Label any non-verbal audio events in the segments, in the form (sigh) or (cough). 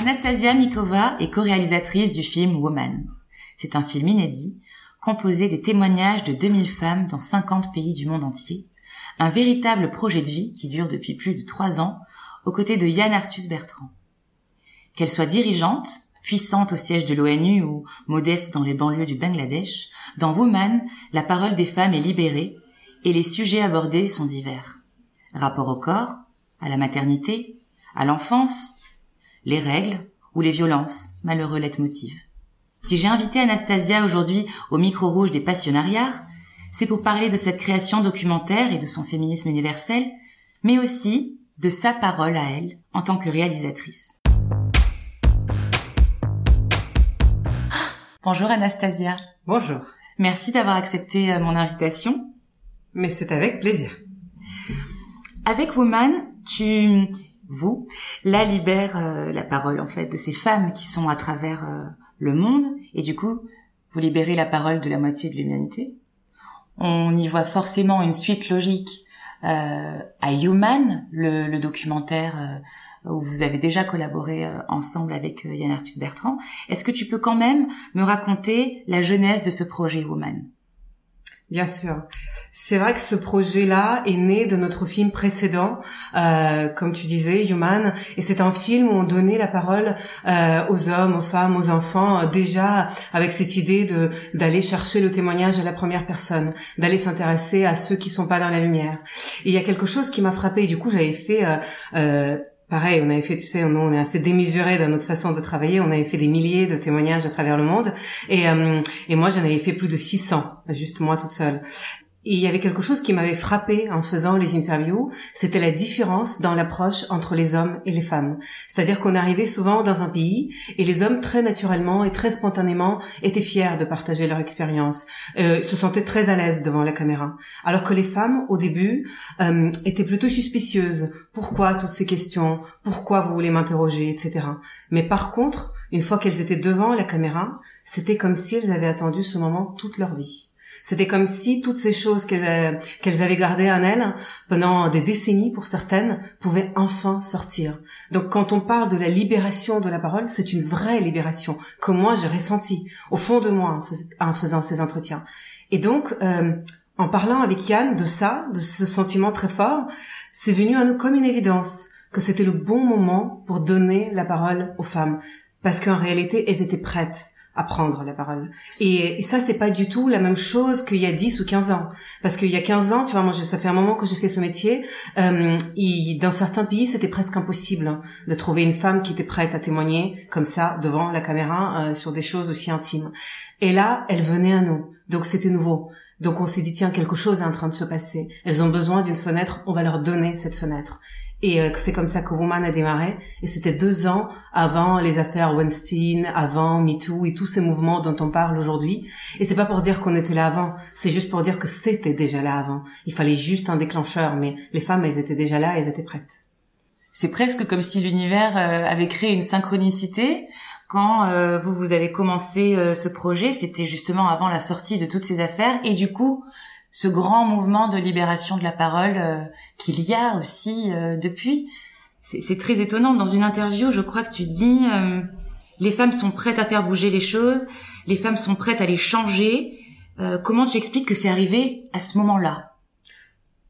Anastasia Mikova est co-réalisatrice du film Woman. C'est un film inédit, composé des témoignages de 2000 femmes dans 50 pays du monde entier, un véritable projet de vie qui dure depuis plus de trois ans, aux côtés de Yann Arthus Bertrand. Qu'elle soit dirigeante, puissante au siège de l'ONU ou modeste dans les banlieues du Bangladesh, dans Woman, la parole des femmes est libérée et les sujets abordés sont divers. Rapport au corps, à la maternité, à l'enfance, les règles ou les violences, malheureux leitmotiv. Si j'ai invité Anastasia aujourd'hui au micro rouge des passionnariats, c'est pour parler de cette création documentaire et de son féminisme universel, mais aussi de sa parole à elle en tant que réalisatrice. (gasps) Bonjour Anastasia. Bonjour. Merci d'avoir accepté euh, mon invitation. Mais c'est avec plaisir. Avec Woman, tu vous, là libère euh, la parole en fait de ces femmes qui sont à travers euh, le monde et du coup vous libérez la parole de la moitié de l'humanité. On y voit forcément une suite logique euh, à Human, le, documentaire où vous avez déjà collaboré ensemble avec Yann Arthus Bertrand. Est-ce que tu peux quand même me raconter la genèse de ce projet Woman Bien sûr. C'est vrai que ce projet-là est né de notre film précédent, euh, comme tu disais, Human, et c'est un film où on donnait la parole euh, aux hommes, aux femmes, aux enfants, euh, déjà avec cette idée de d'aller chercher le témoignage à la première personne, d'aller s'intéresser à ceux qui sont pas dans la lumière. Et il y a quelque chose qui m'a frappé, et du coup j'avais fait Pareil, on avait fait, tu sais, on est assez démesuré dans notre façon de travailler. On avait fait des milliers de témoignages à travers le monde, et, et moi, j'en avais fait plus de 600, juste moi toute seule. Il y avait quelque chose qui m'avait frappé en faisant les interviews, c'était la différence dans l'approche entre les hommes et les femmes. C'est-à-dire qu'on arrivait souvent dans un pays et les hommes très naturellement et très spontanément étaient fiers de partager leur expérience, euh, se sentaient très à l'aise devant la caméra, alors que les femmes au début euh, étaient plutôt suspicieuses. Pourquoi toutes ces questions? Pourquoi vous voulez m'interroger, etc. Mais par contre, une fois qu'elles étaient devant la caméra, c'était comme si elles avaient attendu ce moment toute leur vie. C'était comme si toutes ces choses qu'elles qu'elles avaient gardées en elles pendant des décennies pour certaines pouvaient enfin sortir. Donc quand on parle de la libération de la parole, c'est une vraie libération que moi j'ai ressentie au fond de moi en, faisant ces entretiens. Et donc euh, en parlant avec Yann de ça, de ce sentiment très fort, c'est venu à nous comme une évidence que c'était le bon moment pour donner la parole aux femmes parce qu'en réalité elles étaient prêtes à prendre la parole. Et, ça, c'est pas du tout la même chose qu'il y a 10 ou 15 ans. Parce qu'il y a 15 ans, tu vois, moi, ça fait un moment que j'ai fait ce métier. Euh, dans certains pays, c'était presque impossible hein, de trouver une femme qui était prête à témoigner comme ça devant la caméra euh, sur des choses aussi intimes. Et là, elle venait à nous. Donc c'était nouveau. Donc on s'est dit tiens quelque chose est en train de se passer. Elles ont besoin d'une fenêtre, on va leur donner cette fenêtre. Et euh, c'est comme ça que Woman a démarré. Et c'était deux ans avant les affaires Weinstein, avant MeToo et tous ces mouvements dont on parle aujourd'hui. Et c'est pas pour dire qu'on était là avant, c'est juste pour dire que c'était déjà là avant. Il fallait juste un déclencheur, mais les femmes, elles étaient déjà là, elles étaient prêtes. C'est presque comme si l'univers euh, avait créé une synchronicité. Quand euh, vous, vous avez commencé ce projet, c'était justement avant la sortie de toutes ces affaires. Et du coup, ce grand mouvement de libération de la parole euh, qu'il y a aussi euh, depuis. C'est très étonnant. Dans une interview, je crois que tu dis euh, les femmes sont prêtes à faire bouger les choses, les femmes sont prêtes à les changer. comment tu expliques que c'est arrivé à ce moment-là?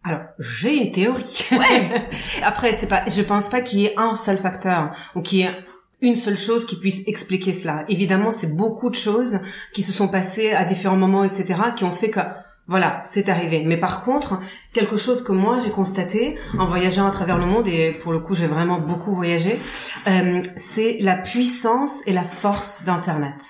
Alors, j'ai une théorie. Ouais. (laughs) Après, c'est pas, je pense pas qu'il y ait un seul facteur ou qu'il y ait une seule chose qui puisse expliquer cela. Évidemment, c'est beaucoup de choses qui se sont passées à différents moments, etc., qui ont fait que voilà, c'est arrivé. Mais par contre, quelque chose que moi j'ai constaté en voyageant à travers le monde, et pour le coup j'ai vraiment beaucoup voyagé, euh, c'est la puissance et la force d'Internet.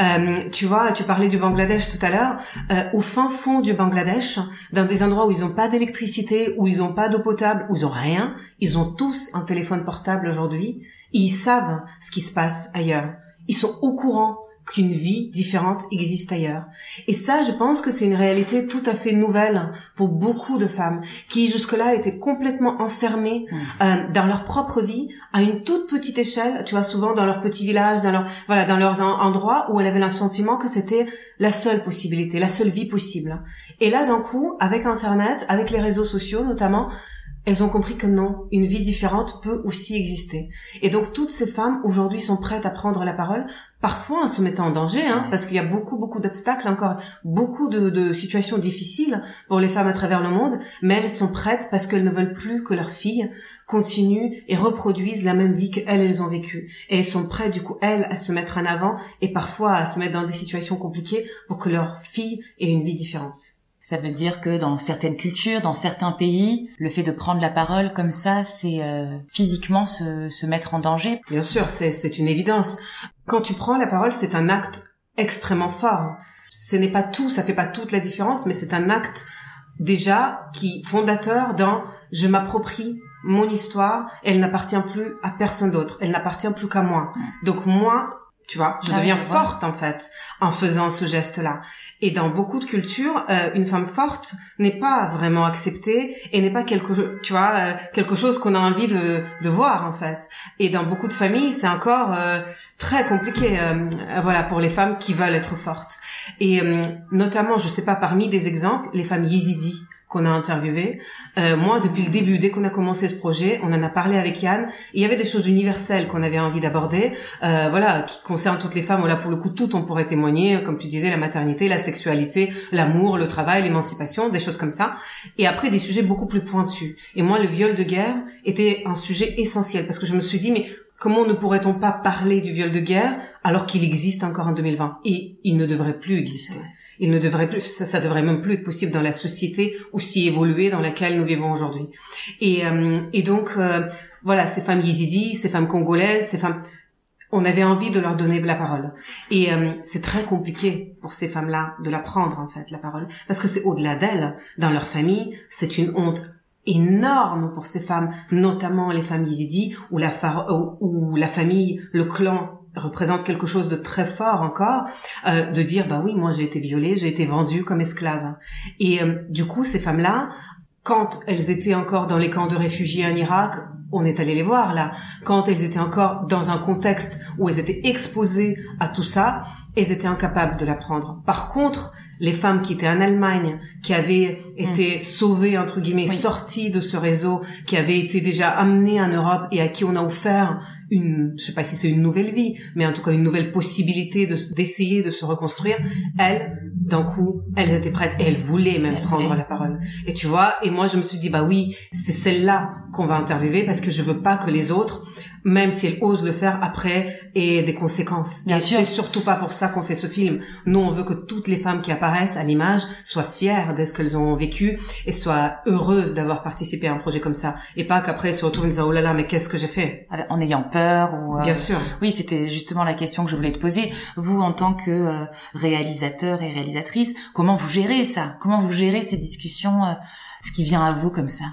Euh, tu vois, tu parlais du Bangladesh tout à l'heure. Euh, au fin fond du Bangladesh, dans des endroits où ils n'ont pas d'électricité, où ils n'ont pas d'eau potable, où ils n'ont rien, ils ont tous un téléphone portable aujourd'hui. Ils savent ce qui se passe ailleurs. Ils sont au courant qu'une vie différente existe ailleurs. Et ça, je pense que c'est une réalité tout à fait nouvelle pour beaucoup de femmes qui jusque-là étaient complètement enfermées euh, dans leur propre vie à une toute petite échelle, tu vois, souvent dans leur petit village, dans leur voilà, dans leurs endroits où elles avaient le sentiment que c'était la seule possibilité, la seule vie possible. Et là, d'un coup, avec Internet, avec les réseaux sociaux notamment, elles ont compris que non, une vie différente peut aussi exister. Et donc toutes ces femmes aujourd'hui sont prêtes à prendre la parole, parfois en se mettant en danger, hein, parce qu'il y a beaucoup beaucoup d'obstacles, encore beaucoup de, de, situations difficiles pour les femmes à travers le monde, mais elles sont prêtes parce qu'elles ne veulent plus que leurs filles continuent et reproduisent la même vie qu'elles elles ont vécue. Et elles sont prêtes du coup elles à se mettre en avant et parfois à se mettre dans des situations compliquées pour que leurs filles aient une vie différente. Ça veut dire que dans certaines cultures, dans certains pays, le fait de prendre la parole comme ça, c'est euh, physiquement se, se, mettre en danger. Bien sûr, c'est une évidence. Quand tu prends la parole, c'est un acte extrêmement fort. Ce n'est pas tout, ça fait pas toute la différence, mais c'est un acte déjà qui fondateur dans je m'approprie mon histoire, elle n'appartient plus à personne d'autre, elle n'appartient plus qu'à moi. Donc moi, tu vois, je ah deviens forte en fait en faisant ce geste-là. Et dans beaucoup de cultures, euh, une femme forte n'est pas vraiment acceptée et n'est pas quelque, tu vois, euh, quelque chose qu'on a envie de, de voir en fait. Et dans beaucoup de familles, c'est encore euh, très compliqué, voilà, pour les femmes qui veulent être fortes. Et notamment, je sais pas, parmi des exemples, les femmes yézidis qu'on a interviewé. Euh, moi, depuis le début, dès qu'on a commencé ce projet, on en a parlé avec Yann. Il y avait des choses universelles qu'on avait envie d'aborder, euh, voilà, qui concernent toutes les femmes. Voilà, pour le coup, tout on pourrait témoigner, comme tu disais, la maternité, la sexualité, l'amour, le travail, l'émancipation, des choses comme ça. Et après, des sujets beaucoup plus pointus. Et moi, le viol de guerre était un sujet essentiel parce que je me suis dit, mais Comment ne pourrait-on pas parler du viol de guerre alors qu'il existe encore en 2020 Et il ne devrait plus exister. Il ne devrait plus, ça, devrait même plus être possible dans la société aussi évoluée dans laquelle nous vivons aujourd'hui. Et, euh, et donc, euh, voilà, ces femmes yézidis, ces femmes congolaises, ces femmes, on avait envie de leur donner la parole. Et euh, c'est très compliqué pour ces femmes-là de la prendre, en fait, la parole, parce que c'est au-delà d'elles, dans leur famille, c'est une honte énorme pour ces femmes, notamment les femmes yézidis, où la, où la famille, le clan représente quelque chose de très fort encore, euh, de dire bah oui moi j'ai été violée, j'ai été vendue comme esclave. Et euh, du coup ces femmes-là, quand elles étaient encore dans les camps de réfugiés en Irak, on est allé les voir là. Quand elles étaient encore dans un contexte où elles étaient exposées à tout ça, elles étaient incapables de l'apprendre. Par contre, les femmes qui étaient en Allemagne, qui avaient été mm. sauvées entre guillemets, sorties de ce réseau, qui avaient été déjà amenées en Europe et à qui on a offert une, je sais pas si c'est une nouvelle vie, mais en tout cas une nouvelle possibilité de d'essayer de se reconstruire. Elles, d'un coup, elles étaient prêtes et elles voulaient même prendre la parole. Et tu vois, et moi je me suis dit bah oui, c'est celle-là qu'on va interviewer parce que je veux pas que les autres même si elle ose le faire après, et des conséquences. Bien sûr. C'est surtout pas pour ça qu'on fait ce film. Nous, on veut que toutes les femmes qui apparaissent à l'image soient fières de ce qu'elles ont vécu et soient heureuses d'avoir participé à un projet comme ça. Et pas qu'après elles se retrouvent en disant, oh là là, mais qu'est-ce que j'ai fait? Ah ben, en ayant peur ou... Euh, Bien sûr. Oui, c'était justement la question que je voulais te poser. Vous, en tant que euh, réalisateur et réalisatrice, comment vous gérez ça? Comment vous gérez ces discussions, euh, ce qui vient à vous comme ça?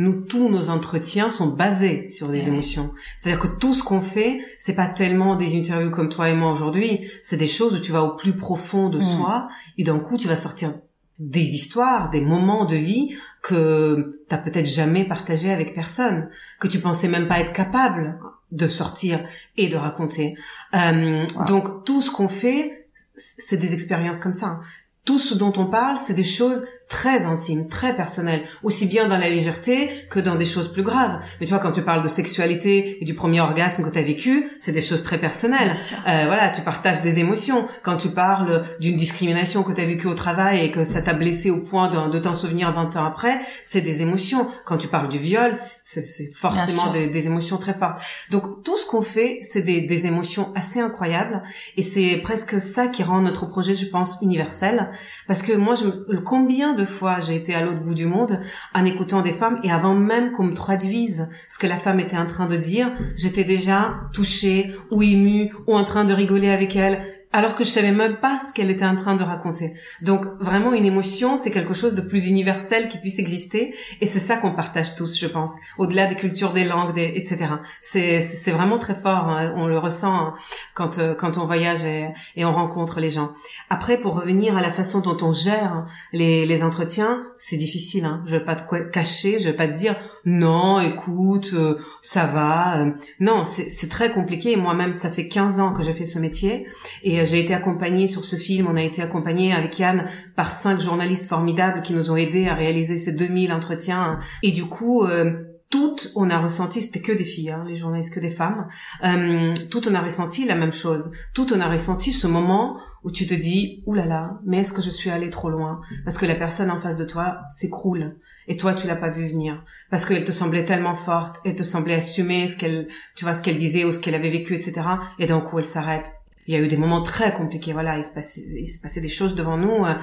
Nous tous nos entretiens sont basés sur des émotions. C'est-à-dire que tout ce qu'on fait, c'est pas tellement des interviews comme toi et moi aujourd'hui, c'est des choses où tu vas au plus profond de mm. soi et d'un coup tu vas sortir des histoires, des moments de vie que t'as peut-être jamais partagé avec personne, que tu pensais même pas être capable de sortir et de raconter. Euh, donc tout ce qu'on fait, c'est des expériences comme ça. Tout ce dont on parle, c'est des choses très intime, très personnel, aussi bien dans la légèreté que dans des choses plus graves. Mais tu vois, quand tu parles de sexualité et du premier orgasme que tu as vécu, c'est des choses très personnelles. Euh, voilà, tu partages des émotions. Quand tu parles d'une discrimination que tu as vécue au travail et que ça t'a blessé au point de, de t'en souvenir 20 ans après, c'est des émotions. Quand tu parles du viol, c'est forcément des, des, émotions très fortes. Donc tout ce qu'on fait, c'est des, des émotions assez incroyables et c'est presque ça qui rend notre projet, je pense, universel. Parce que moi, je, combien de de fois j'ai été à l'autre bout du monde en écoutant des femmes et avant même qu'on me traduise ce que la femme était en train de dire, j'étais déjà touchée ou émue ou en train de rigoler avec elle alors que je savais même pas ce qu'elle était en train de raconter. Donc vraiment une émotion, c'est quelque chose de plus universel qui puisse exister et c'est ça qu'on partage tous, je pense, au-delà des cultures, des langues, des, etc. C'est c'est vraiment très fort, hein. on le ressent hein, quand euh, quand on voyage et, et, on rencontre les gens. Après, pour revenir à la façon dont on gère les, les entretiens, c'est difficile. Hein. Je vais pas te cacher, je vais pas te dire non, écoute, euh, ça va. Euh. non, c'est très compliqué. Moi-même, ça fait 15 ans que je fais ce métier et j'ai été accompagnée sur ce film, on a été accompagné avec Yann par cinq journalistes formidables qui nous ont aidés à réaliser ces 2000 entretiens. Et du coup, euh, toutes, on a ressenti, c'était que des filles, hein, les journalistes, que des femmes, euh, toutes on a ressenti la même chose. Toutes on a ressenti ce moment où tu te dis, oulala, mais est-ce que je suis allée trop loin? Parce que la personne en face de toi s'écroule et toi tu l'as pas vu venir parce qu'elle te semblait tellement forte, elle te semblait assumer ce qu'elle, tu vois, ce qu'elle disait ou ce qu'elle avait vécu, etc. Et d'un coup elle s'arrête il y a eu des moments très compliqués. Voilà, il se passait, des choses devant nous euh,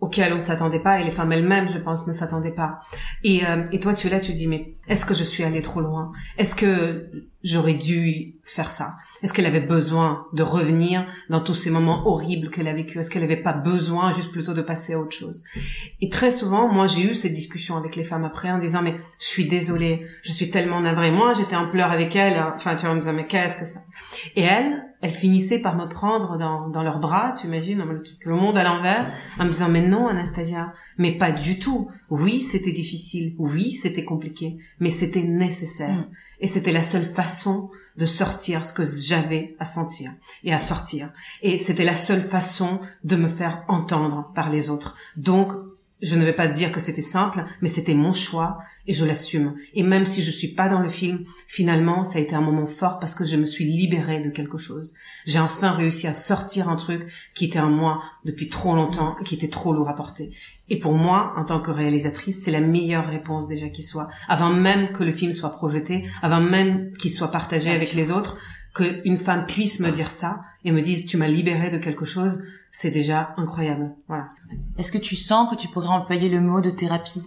auxquelles on s'attendait pas et les femmes elles-mêmes, je pense, ne s'attendaient pas. Et, euh, et toi, tu es là, tu dis mais est-ce que je suis allée trop loin? Est-ce que j'aurais dû faire ça? Est-ce qu'elle avait besoin de revenir dans tous ces moments horribles qu'elle a vécu Est-ce qu'elle n'avait pas besoin juste plutôt de passer à autre chose? Et très souvent, moi, j'ai eu cette discussion avec les femmes après en disant mais je suis désolée, je suis tellement navrée. Moi, j'étais en pleurs avec elle. Hein. Enfin, tu vois, en me disant mais qu'est-ce que ça? Et elle, elle finissait par me prendre dans, dans leurs bras, tu imagines, le, monde à l'envers, en me disant mais non, Anastasia, mais pas du tout. Oui, c'était difficile. Oui, c'était compliqué mais c'était nécessaire. Mm. Et c'était la seule façon de sortir ce que j'avais à sentir et à sortir. Et c'était la seule façon de me faire entendre par les autres. Donc, je ne vais pas dire que c'était simple, mais c'était mon choix et je l'assume. Et même si je suis pas dans le film, finalement, ça a été un moment fort parce que je me suis libérée de quelque chose. J'ai enfin réussi à sortir un truc qui était en moi depuis trop longtemps et qui était trop lourd à porter. Et pour moi, en tant que réalisatrice, c'est la meilleure réponse déjà qui soit. Avant même que le film soit projeté, avant même qu'il soit partagé avec les autres, qu'une femme puisse me dire ça et me dise tu m'as libérée de quelque chose, c'est déjà incroyable. Voilà. Est-ce que tu sens que tu pourrais employer le mot de thérapie?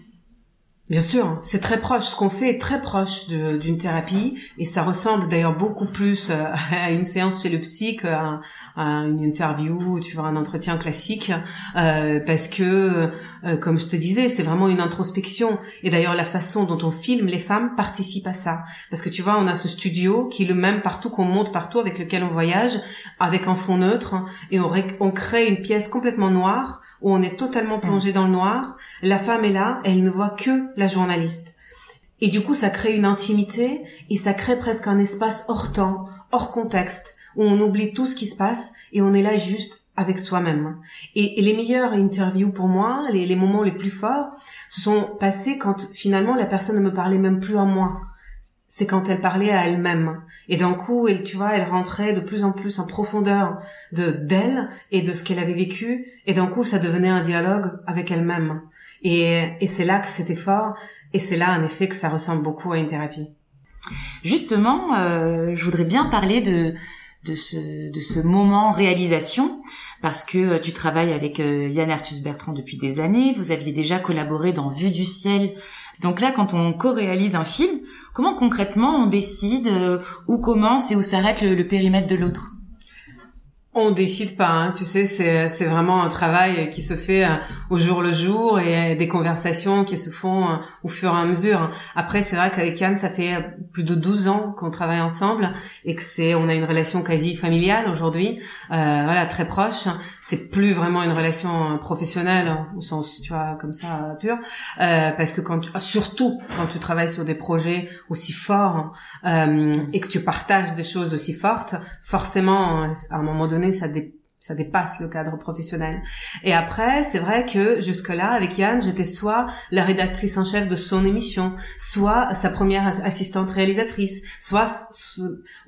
Bien sûr, c'est très proche. Ce qu'on fait est très proche d'une thérapie et ça ressemble d'ailleurs beaucoup plus euh, (laughs) à une séance chez le psy qu'à une interview, tu vois, un entretien classique, euh, parce que, euh, comme je te disais, c'est vraiment une introspection. Et d'ailleurs, la façon dont on filme les femmes participe à ça, parce que tu vois, on a ce studio qui est le même partout qu'on monte partout, avec lequel on voyage, avec un fond neutre, et on, on crée une pièce complètement noire où on est totalement plongé dans le noir. La femme est là, elle ne voit que la journaliste. Et du coup, ça crée une intimité et ça crée presque un espace hors temps, hors contexte, où on oublie tout ce qui se passe et on est là juste avec soi-même. Et, les meilleures interviews pour moi, les, moments les plus forts, se sont passés quand finalement la personne ne me parlait même plus à moi c'est quand elle parlait à elle-même. Et d'un coup, elle, tu vois, elle rentrait de plus en plus en profondeur de d'elle et de ce qu'elle avait vécu. Et d'un coup, ça devenait un dialogue avec elle-même. Et, et c'est là que c'était fort. Et c'est là, en effet, que ça ressemble beaucoup à une thérapie. Justement, euh, je voudrais bien parler de de ce de ce moment réalisation parce que euh, tu travailles avec euh, Yann Arthus Bertrand depuis des années. Vous aviez déjà collaboré dans Vue du ciel. Donc là, quand on co-réalise un film, Comment concrètement on décide euh, où commence et où s'arrête le, périmètre de l'autre? On décide pas, hein, tu sais, c'est vraiment un travail qui se fait euh, au jour le jour et des conversations qui se font euh, au fur et à mesure. Après, c'est vrai qu'avec Yann, ça fait plus de 12 ans qu'on travaille ensemble et que c'est on a une relation quasi familiale aujourd'hui, euh, voilà, très proche. C'est plus vraiment une relation professionnelle hein, au sens, tu vois, comme ça pur, euh, parce que quand tu, surtout quand tu travailles sur des projets aussi forts euh, et que tu partages des choses aussi fortes, forcément, à un moment donné ça, dépasse le cadre professionnel. Et après, c'est vrai que jusque-là, avec Yann, j'étais soit la rédactrice en chef de son émission, soit sa première assistante réalisatrice, soit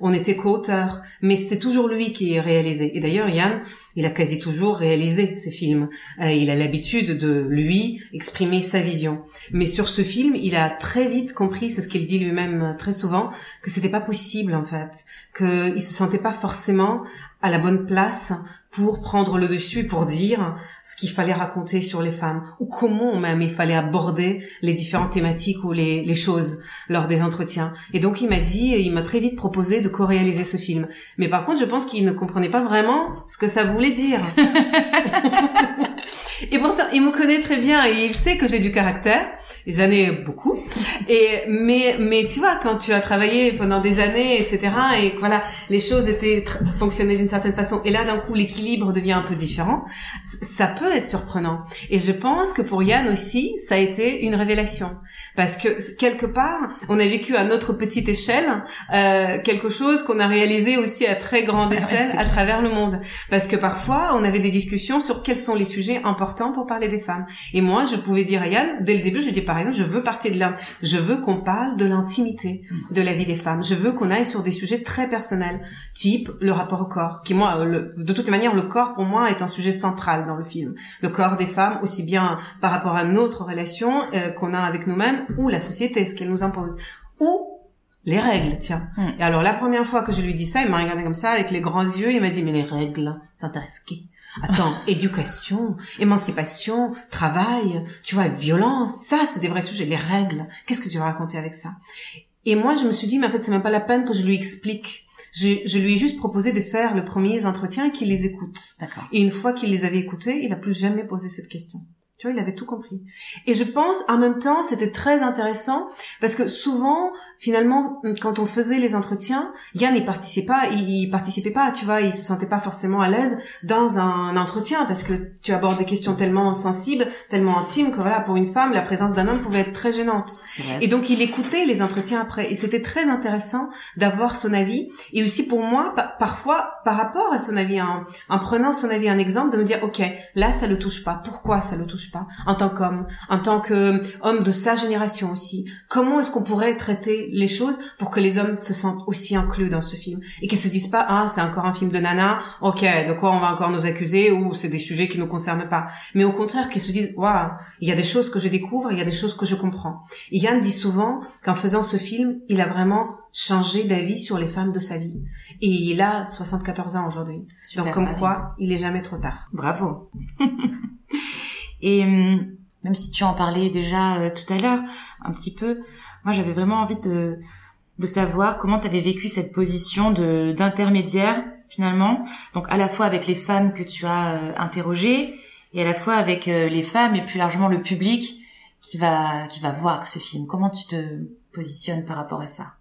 on était co-auteur. Mais c'est toujours lui qui réalisé. Et d'ailleurs, Yann, il a quasi toujours réalisé ses films. Euh, il a l'habitude de, lui, exprimer sa vision. Mais sur ce film, il a très vite compris, c'est ce qu'il dit lui-même très souvent, que c'était pas possible, en fait. Qu'il se sentait pas forcément à la bonne place pour prendre le dessus et pour dire ce qu'il fallait raconter sur les femmes ou comment même il fallait aborder les différentes thématiques ou les, les choses lors des entretiens. Et donc il m'a dit, il m'a très vite proposé de co-réaliser ce film. Mais par contre, je pense qu'il ne comprenait pas vraiment ce que ça voulait dire. (laughs) et pourtant, il me connaît très bien et il sait que j'ai du caractère. J'en ai beaucoup. Et mais mais tu vois quand tu as travaillé pendant des années etc et que voilà les choses étaient fonctionnaient d'une certaine façon et là d'un coup l'équilibre devient un peu différent, ça peut être surprenant. Et je pense que pour Yann aussi ça a été une révélation parce que quelque part on a vécu à notre petite échelle euh, quelque chose qu'on a réalisé aussi à très grande (laughs) échelle à travers le monde parce que parfois on avait des discussions sur quels sont les sujets importants pour parler des femmes. Et moi je pouvais dire à Yann dès le début je dis par exemple je veux partir de là je veux qu'on parle de l'intimité de la vie des femmes. Je veux qu'on aille sur des sujets très personnels, type le rapport au corps, qui moi, de toute manière, le corps pour moi est un sujet central dans le film. Le corps des femmes, aussi bien par rapport à notre relation euh, qu'on a avec nous-mêmes ou la société, ce qu'elle nous impose, ou les règles, tiens. Hmm. Et alors la première fois que je lui dis ça, il m'a regardé comme ça avec les grands yeux, il m'a dit mais les règles, ça intéresse qui Attends, éducation, émancipation, travail, tu vois, violence, ça c'est des vrais sujets, les règles. Qu'est-ce que tu vas raconter avec ça? Et moi je me suis dit mais en fait c'est même pas la peine que je lui explique. Je, je lui ai juste proposé de faire le premier entretien et qu'il les écoute. D'accord. Et une fois qu'il les avait écoutés, il a plus jamais posé cette question. Tu vois, il avait tout compris. Et je pense, en même temps, c'était très intéressant parce que souvent, finalement, quand on faisait les entretiens, Yann n'y participait pas, il, participait pas, tu vois, il se sentait pas forcément à l'aise dans un entretien parce que tu abordes des questions tellement sensibles, tellement intimes que voilà, pour une femme, la présence d'un homme pouvait être très gênante. Et donc, il écoutait les entretiens après. Et c'était très intéressant d'avoir son avis. Et aussi pour moi, parfois, par rapport à son avis, en, en prenant son avis un exemple, de me dire, OK, là, ça le touche pas. Pourquoi ça le touche pas en tant qu'homme, en tant que homme de sa génération aussi. Comment est-ce qu'on pourrait traiter les choses pour que les hommes se sentent aussi inclus dans ce film et qu'ils se disent pas ah c'est encore un film de nana, ok de quoi on va encore nous accuser ou c'est des sujets qui nous concernent pas, mais au contraire qu'ils se disent waouh il y a des choses que je découvre, il y a des choses que je comprends. Et Yann dit souvent qu'en faisant ce film il a vraiment changé d'avis sur les femmes de sa vie. Et il a 74 ans aujourd'hui. Donc comme quoi, il est jamais trop tard. Bravo. (laughs) Et hum, même si tu en parlais déjà euh, tout à l'heure, un petit peu, moi j'avais vraiment envie de, de savoir comment tu avais vécu cette position de d'intermédiaire finalement, donc à la fois avec les femmes que tu as euh, interrogées et à la fois avec euh, les femmes et plus largement le public qui va qui va voir ce film. Comment tu te positionnes par rapport à ça?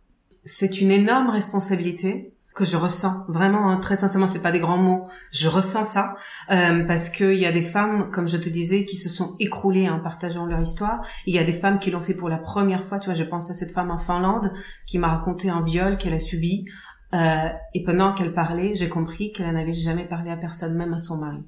C'est une énorme responsabilité que je ressens vraiment hein, très sincèrement c'est pas des grands mots je ressens ça euh, parce que il y a des femmes comme je te disais qui se sont écroulées en partageant leur histoire. Il y a des femmes qui l'ont fait pour la première fois tu vois je pense à cette femme en Finlande qui m'a raconté un viol qu'elle a subi euh, et pendant qu'elle parlait j'ai compris qu'elle n'avait jamais parlé à personne même à son mari.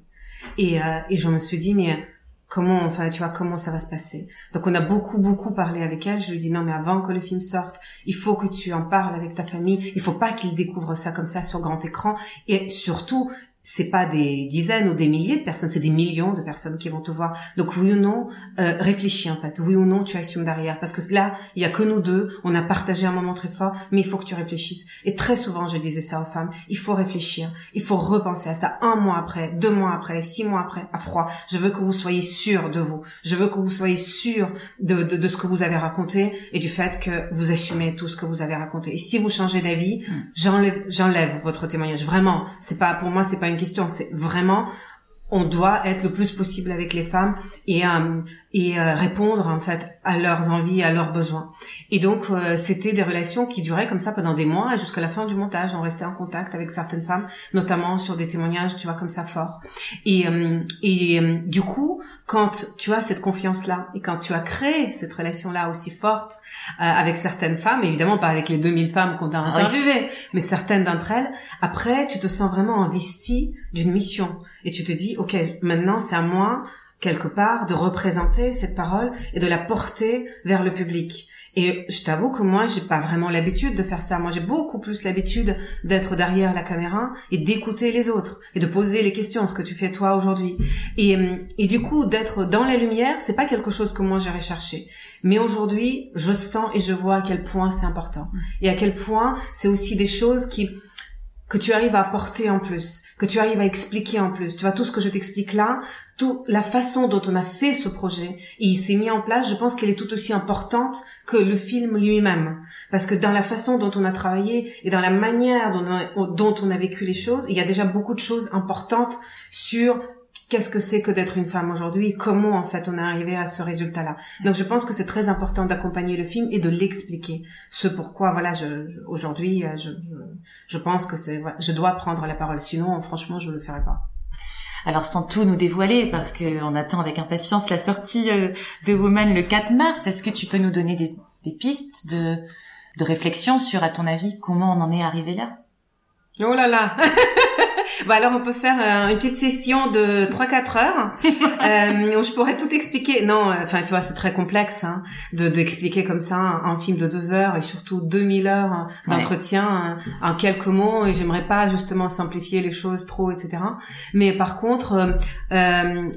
Et, euh, et je me suis dit mais comment enfin tu vois comment ça va se passer. Donc on a beaucoup beaucoup parlé avec elle. Je lui dis non mais avant que le film sorte il faut que tu en parles avec ta famille. Il faut pas qu'ils découvrent ça comme ça sur grand écran. Et surtout c'est pas des dizaines ou des milliers de personnes, c'est des millions de personnes qui vont te voir. Donc oui ou non, euh, réfléchis en fait. Oui ou non, tu assumes derrière. Parce que là, il y a que nous deux, on a partagé un moment très fort, mais il faut que tu réfléchisses. Et très souvent, je disais ça aux femmes, il faut réfléchir, il faut repenser à ça un mois après, deux mois après, six mois après, à froid. Je veux que vous soyez sûrs de vous. Je veux que vous soyez sûrs de, de, de ce que vous avez raconté et du fait que vous assumez tout ce que vous avez raconté. Et si vous changez d'avis, mm. j'enlève, j'enlève votre témoignage. Vraiment, c'est pas pour moi, c'est pas question. C'est vraiment, on doit être le plus possible avec les femmes et euh, et euh, répondre en fait à leurs envies, à leurs besoins. Et donc euh, c'était des relations qui duraient comme ça pendant des mois jusqu'à la fin du montage. On restait en contact avec certaines femmes, notamment sur des témoignages, tu vois, comme ça forts. Et et du coup, quand tu as cette confiance là et quand tu as créé cette relation là aussi forte avec certaines femmes, évidemment pas avec les 2000 femmes qu'on t'a ah interviewées, mais certaines d'entre elles, après tu te sens vraiment investi d'une mission et tu te dis ok maintenant c'est à moi quelque part de représenter cette parole et de la porter vers le public. Et je t'avoue que moi, j'ai pas vraiment l'habitude de faire ça. Moi, j'ai beaucoup plus l'habitude d'être derrière la caméra et d'écouter les autres et de poser les questions, ce que tu fais toi aujourd'hui. Et, et du coup, d'être dans la lumière, c'est pas quelque chose que moi j'ai cherché. Mais aujourd'hui, je sens et je vois à quel point c'est important et à quel point c'est aussi des choses qui que tu arrives à apporter en plus, que tu arrives à expliquer en plus. Tu vois, tout ce que je t'explique là, toute la façon dont on a fait ce projet et il s'est mis en place, je pense qu'elle est tout aussi importante que le film lui-même. Parce que dans la façon dont on a travaillé et dans la manière dont on a vécu les choses, il y a déjà beaucoup de choses importantes sur qu'est-ce que c'est que d'être une femme aujourd'hui comment en fait on est arrivé à ce résultat-là. Donc je pense que c'est très important d'accompagner le film et de l'expliquer. Ce pourquoi voilà, je, aujourd'hui euh, je, je, je, pense que c'est je dois prendre la parole sinon franchement je le ferai pas. Alors sans tout nous dévoiler, parce qu'on attend avec impatience la sortie euh, de Woman le 4 mars, est-ce que tu peux nous donner des, des pistes de, de réflexion sur, à ton avis, comment on en est arrivé là? Oh là là (laughs) Bah alors on peut faire euh, une petite session de 3-4 heures (laughs) euh, où je pourrais tout expliquer. Non, euh, enfin tu vois c'est très complexe hein, de d'expliquer comme ça un, film de 2 heures et surtout 2000 heures d'entretien en quelques mots et j'aimerais pas justement simplifier les choses trop etc. Mais par contre euh,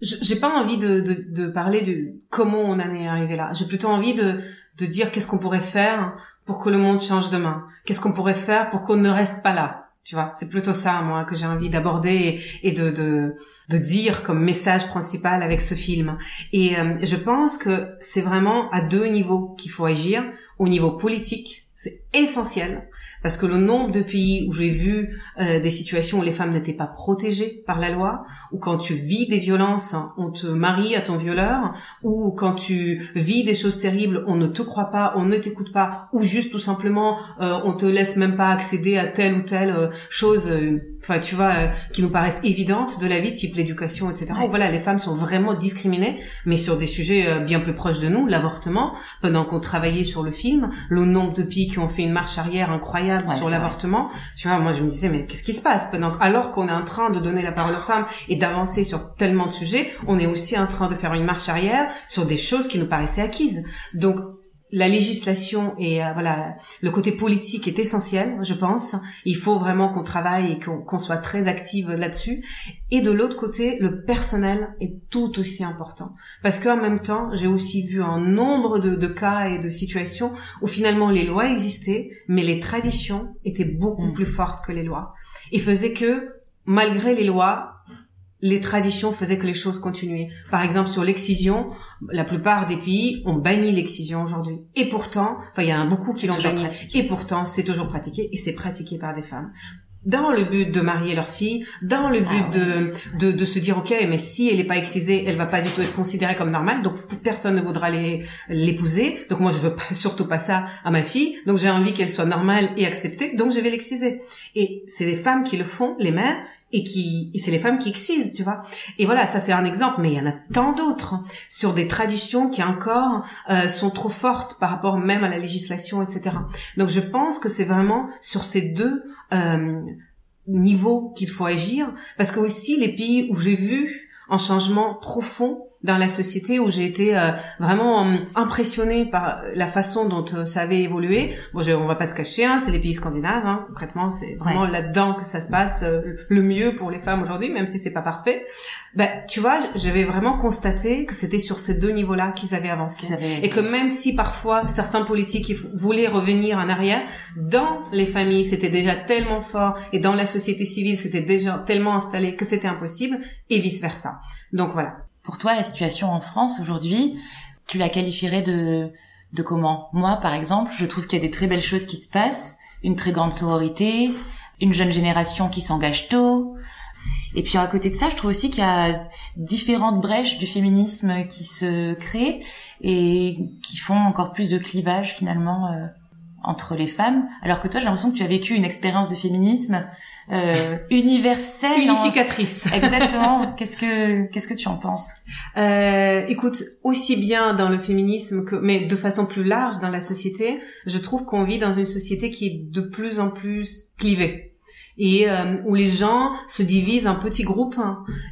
j'ai pas envie de, de, de parler de comment on en est arrivé là. J'ai plutôt envie de de dire qu'est-ce qu'on pourrait faire pour que le monde change demain. Qu'est-ce qu'on pourrait faire pour qu'on ne reste pas là tu vois, c'est plutôt ça, moi, que j'ai envie d'aborder et, de, de, de, dire comme message principal avec ce film. Et euh, je pense que c'est vraiment à deux niveaux qu'il faut agir. Au niveau politique, c'est essentiel parce que le nombre de pays où j'ai vu euh, des situations où les femmes n'étaient pas protégées par la loi, ou quand tu vis des violences, on te marie à ton violeur, ou quand tu vis des choses terribles, on ne te croit pas, on ne t'écoute pas, ou juste tout simplement euh, on te laisse même pas accéder à telle ou telle euh, chose, enfin tu vois, qui nous paraissent évidentes de la vie, type l'éducation, etc. voilà, les femmes sont vraiment discriminées, mais sur des sujets bien plus proches de nous, l'avortement. Pendant qu'on travaillait sur le film, le nombre de pays qui ont fait une marche arrière incroyable sur l'avortement. Tu vois, moi je me disais mais qu'est-ce qui se passe? Pendant alors qu'on est en train de donner la parole aux femmes et d'avancer sur tellement de sujets, on est aussi en train de faire une marche arrière sur des choses qui nous paraissaient acquises. Donc la législation et euh, voilà le côté politique est essentiel, je pense. Il faut vraiment qu'on travaille et qu'on soit très active là-dessus. Et de l'autre côté, le personnel est tout aussi important parce qu'en même temps, j'ai aussi vu un nombre de, de, cas et de situations où finalement les lois existaient, mais les traditions étaient beaucoup mm. plus fortes que les lois et faisaient que malgré les lois, les traditions faisaient que les choses continuaient. Par exemple, sur l'excision, la plupart des pays ont banni l'excision aujourd'hui. Et pourtant, enfin, il y en a beaucoup qui l'ont banni. Et pourtant, c'est toujours pratiqué et c'est pratiqué par des femmes dans le but de marier leur fille, dans le but ah de, de, de se dire ok mais si elle est pas excisée, elle va pas du tout être considérée comme normale, donc personne ne voudra l'épouser. Donc moi je veux pas, (laughs) surtout pas ça à ma fille, donc j'ai envie qu'elle soit normale et acceptée, donc je vais l'exciser. Et c'est les femmes qui le font, les mères, et qui c'est les femmes qui excisent, tu vois. Et voilà, ça c'est un exemple, mais il y en a tant d'autres hein, sur des traditions qui encore euh, sont trop fortes par rapport même à la législation, etc. Donc je pense que c'est vraiment sur ces deux euh, niveaux qu'il faut agir, parce que aussi les pays où j'ai vu un changement profond dans la société où j'ai été euh, vraiment euh, impressionnée par la façon dont euh, ça avait évolué. Bon, je, on va pas se cacher, hein, c'est les pays scandinaves. Hein, concrètement, c'est vraiment là-dedans que ça se passe le mieux pour les femmes aujourd'hui, même si c'est pas parfait. Ben, tu vois, j'avais vraiment constaté que c'était sur ces deux niveaux-là qu'ils avaient avancé, et que même si parfois certains politiques voulaient revenir en arrière, dans les familles c'était déjà tellement fort et dans la société civile c'était déjà tellement installé que c'était impossible, et vice versa. Donc voilà. Pour toi, la situation en France aujourd'hui, tu la qualifierais de, de comment? Moi, par exemple, je trouve qu'il y a des très belles choses qui se passent, une très grande sororité, une jeune génération qui s'engage tôt. Et puis à côté de ça, je trouve aussi qu'il y a différentes brèches du féminisme qui se créent et qui font encore plus de clivage finalement euh, entre les femmes. Alors que toi, j'ai l'impression que tu as vécu une expérience de féminisme euh, universelle, unificatrice. (laughs) Exactement. qu'est-ce que qu'est-ce que tu en penses euh, Écoute, aussi bien dans le féminisme que, mais de façon plus large dans la société, je trouve qu'on vit dans une société qui est de plus en plus clivée et euh, où les gens se divisent en petits groupes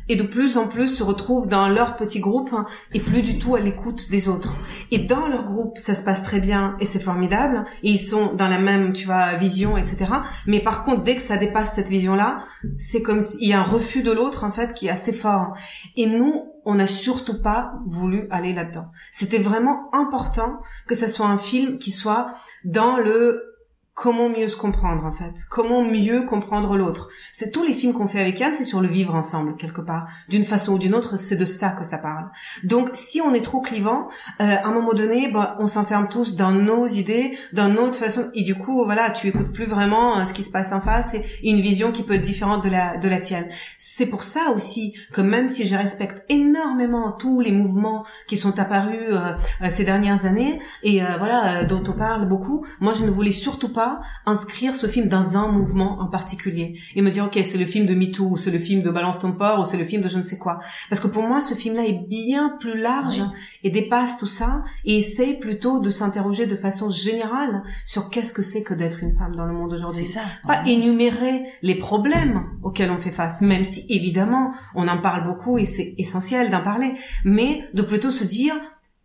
et de plus en plus se retrouvent dans leur petit groupe et plus du tout à l'écoute des autres. Et dans leur groupe, ça se passe très bien et c'est formidable et ils sont dans la même, tu vois, vision, etc. Mais par contre, dès que ça dépasse cette vision-là, c'est comme s'il y a un refus de l'autre en fait qui est assez fort. Et nous, on n'a surtout pas voulu aller là-dedans. C'était vraiment important que ça soit un film qui soit dans le comment mieux se comprendre en fait Comment mieux comprendre l'autre C'est tous les films qu'on fait avec Yann, c'est sur le vivre ensemble quelque part, d'une façon ou d'une autre. C'est de ça que ça parle. Donc si on est trop clivant, euh, à un moment donné, bah, on s'enferme tous dans nos idées, dans notre façon, et du coup voilà, tu écoutes plus vraiment euh, ce qui se passe en face et une vision qui peut être différente de la de la tienne. C'est pour ça aussi que même si je respecte énormément tous les mouvements qui sont apparus euh, ces dernières années et voilà dont on parle beaucoup, moi je ne voulais surtout pas inscrire ce film dans un mouvement en particulier et me dire ok c'est le film de MeToo ou c'est le film de Balance ton port ou c'est le film de je ne sais quoi. Parce que pour moi ce film là est bien plus large et dépasse tout ça et essaie plutôt de s'interroger de façon générale sur qu'est-ce que c'est que d'être une femme dans le monde aujourd'hui. Ça. Pas énumérer les problèmes auxquels on fait face même si évidemment on en parle beaucoup et c'est essentiel d'en parler mais de plutôt se dire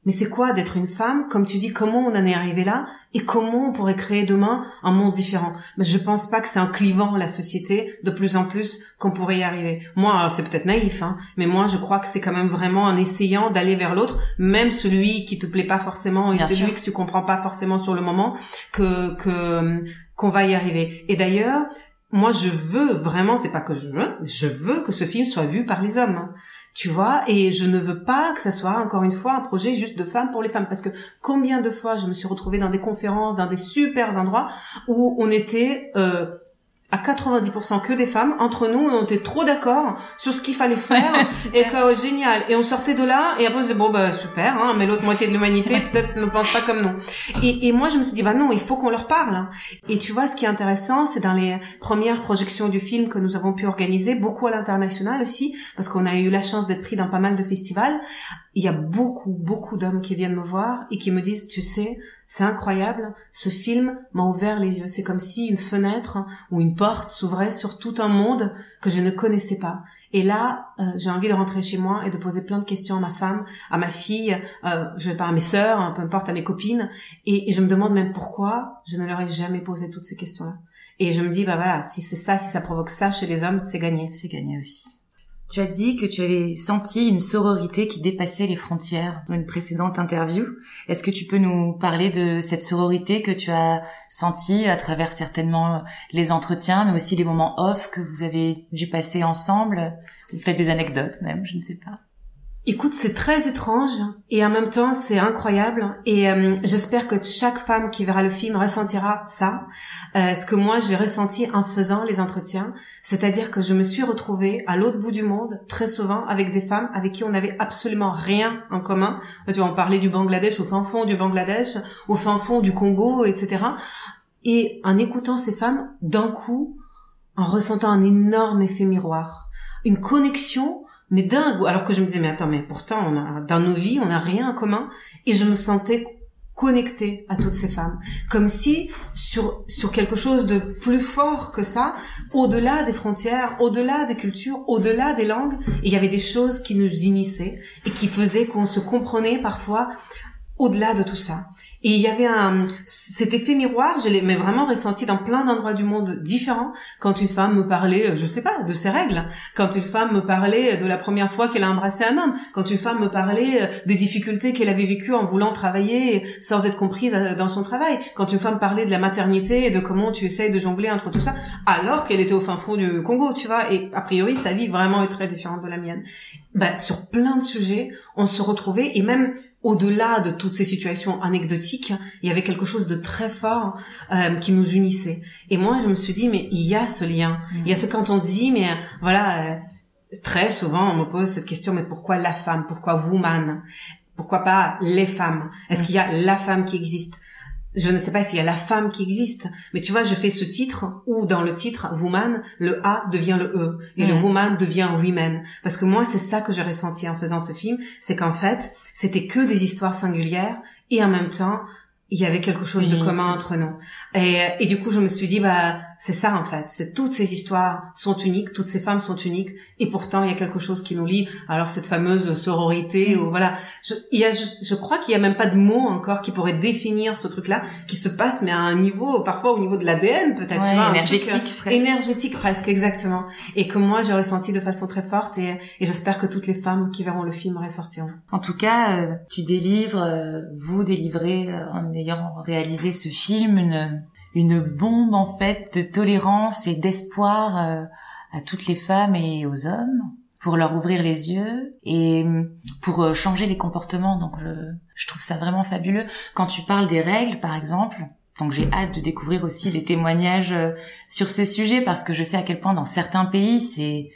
mais c'est quoi d'être une femme Comme tu dis, comment on en est arrivé là et comment on pourrait créer demain un monde différent? Mais je pense pas que c'est un clivant la société de plus en plus qu'on pourrait y arriver. Moi, c'est peut-être naïf, hein, mais moi je crois que c'est quand même vraiment en essayant d'aller vers l'autre, même celui qui te plaît pas forcément et celui que tu comprends pas forcément sur le moment, que que qu'on va y arriver. Et d'ailleurs, moi je veux vraiment, c'est pas que je veux, je veux que ce film soit vu par les hommes tu vois et je ne veux pas que ça soit encore une fois un projet juste de femmes pour les femmes. Parce que combien de fois je me suis retrouvée dans des conférences dans des super endroits où on était euh, à 90% que des femmes. Entre nous et on était trop d'accord sur ce qu'il fallait faire. (laughs) Et que oh, génial. Et on sortait de là et après on disait bon bah super hein, mais l'autre moitié de l'humanité (laughs) peut-être ne pense pas comme nous. Et, et moi je me suis dit bah non il faut qu'on leur parle. Et tu vois ce qui est intéressant c'est dans les premières projections du film que nous avons pu organiser beaucoup à l'international aussi parce qu'on a eu la chance d'être pris dans pas mal de festivals. Il y a beaucoup, beaucoup d'hommes qui viennent me voir et qui me disent, tu sais, c'est incroyable, ce film m'a ouvert les yeux. C'est comme si une fenêtre ou une porte s'ouvrait sur tout un monde que je ne connaissais pas. Et là, euh, j'ai envie de rentrer chez moi et de poser plein de questions à ma femme, à ma fille, euh, je vais pas à mes sœurs, hein, peu importe à mes copines. Et, et, je me demande même pourquoi je ne leur ai jamais posé toutes ces questions-là. Et je me dis, bah voilà, si c'est ça, si ça provoque ça chez les hommes, c'est gagné. C'est gagné aussi. Tu as dit que tu avais senti une sororité qui dépassait les frontières dans une précédente interview. Est-ce que tu peux nous parler de cette sororité que tu as sentie à travers certainement les entretiens, mais aussi les moments off que vous avez dû passer ensemble, ou peut-être des anecdotes même, je ne sais pas. Écoute, c'est très étrange et en même temps c'est incroyable et euh, j'espère que chaque femme qui verra le film ressentira ça, euh, ce que moi j'ai ressenti en faisant les entretiens, c'est-à-dire que je me suis retrouvée à l'autre bout du monde très souvent avec des femmes avec qui on n'avait absolument rien en commun. Tu vois, on parlait du Bangladesh au fin fond du Bangladesh, au fin fond du Congo, etc. Et en écoutant ces femmes, d'un coup, en ressentant un énorme effet miroir, une connexion mais dingue. Alors que je me disais, mais attends, mais pourtant, on a, dans nos vies, on n'a rien en commun. Et je me sentais connectée à toutes ces femmes. Comme si, sur, sur quelque chose de plus fort que ça, au-delà des frontières, au-delà des cultures, au-delà des langues, il y avait des choses qui nous unissaient et qui faisaient qu'on se comprenait parfois au-delà de tout ça. Et il y avait un, cet effet miroir, je l'ai vraiment ressenti dans plein d'endroits du monde différents. Quand une femme me parlait, je sais pas, de ses règles. Quand une femme me parlait de la première fois qu'elle a embrassé un homme. Quand une femme me parlait euh, des difficultés qu'elle avait vécues en voulant travailler sans être comprise euh, dans son travail. Quand une femme parlait de la maternité et de comment tu essayes de jongler entre tout ça, alors qu'elle était au fin fond du Congo, tu vois. Et a priori, sa vie vraiment est très différente de la mienne. Ben, sur plein de sujets, on se retrouvait et même au-delà de toutes ces situations anecdotiques, il y avait quelque chose de très fort euh, qui nous unissait. Et moi, je me suis dit, mais il y a ce lien. Il y a ce quand on dit, mais voilà, euh, très souvent, on me pose cette question, mais pourquoi la femme? Pourquoi woman? Pourquoi pas les femmes? Est-ce qu'il y a la femme qui existe? Je ne sais pas s'il y a la femme qui existe, mais tu vois, je fais ce titre où dans le titre woman, le A devient le E et le mm. woman devient women. Parce que moi, c'est ça que j'ai ressenti en faisant ce film, c'est qu'en fait, c'était que des histoires singulières et en même temps, il y avait quelque chose de commun entre nous. Et, et du coup, je me suis dit, bah, c'est ça en fait. C'est toutes ces histoires sont uniques, toutes ces femmes sont uniques, et pourtant il y a quelque chose qui nous lie. Alors cette fameuse sororité, mm. ou voilà, je, il y a, je, crois qu'il y a même pas de mots encore qui pourraient définir ce truc-là, qui se passe mais à un niveau, parfois au niveau de l'ADN peut-être, tu vois, énergétique euh, presque. Énergétique presque, exactement. Et que moi j'ai ressenti de façon très forte, et, et j'espère que toutes les femmes qui verront le film ressortiront. En tout cas, euh, tu délivres, euh, vous délivrez en ayant réalisé ce film une une bombe en fait de tolérance et d'espoir euh, à toutes les femmes et aux hommes pour leur ouvrir les yeux et hum, pour euh, changer les comportements. Donc je trouve ça vraiment fabuleux. Quand tu parles des règles, par exemple, donc j'ai hâte de découvrir aussi les témoignages euh, sur ce sujet parce que je sais à quel point dans certains pays c'est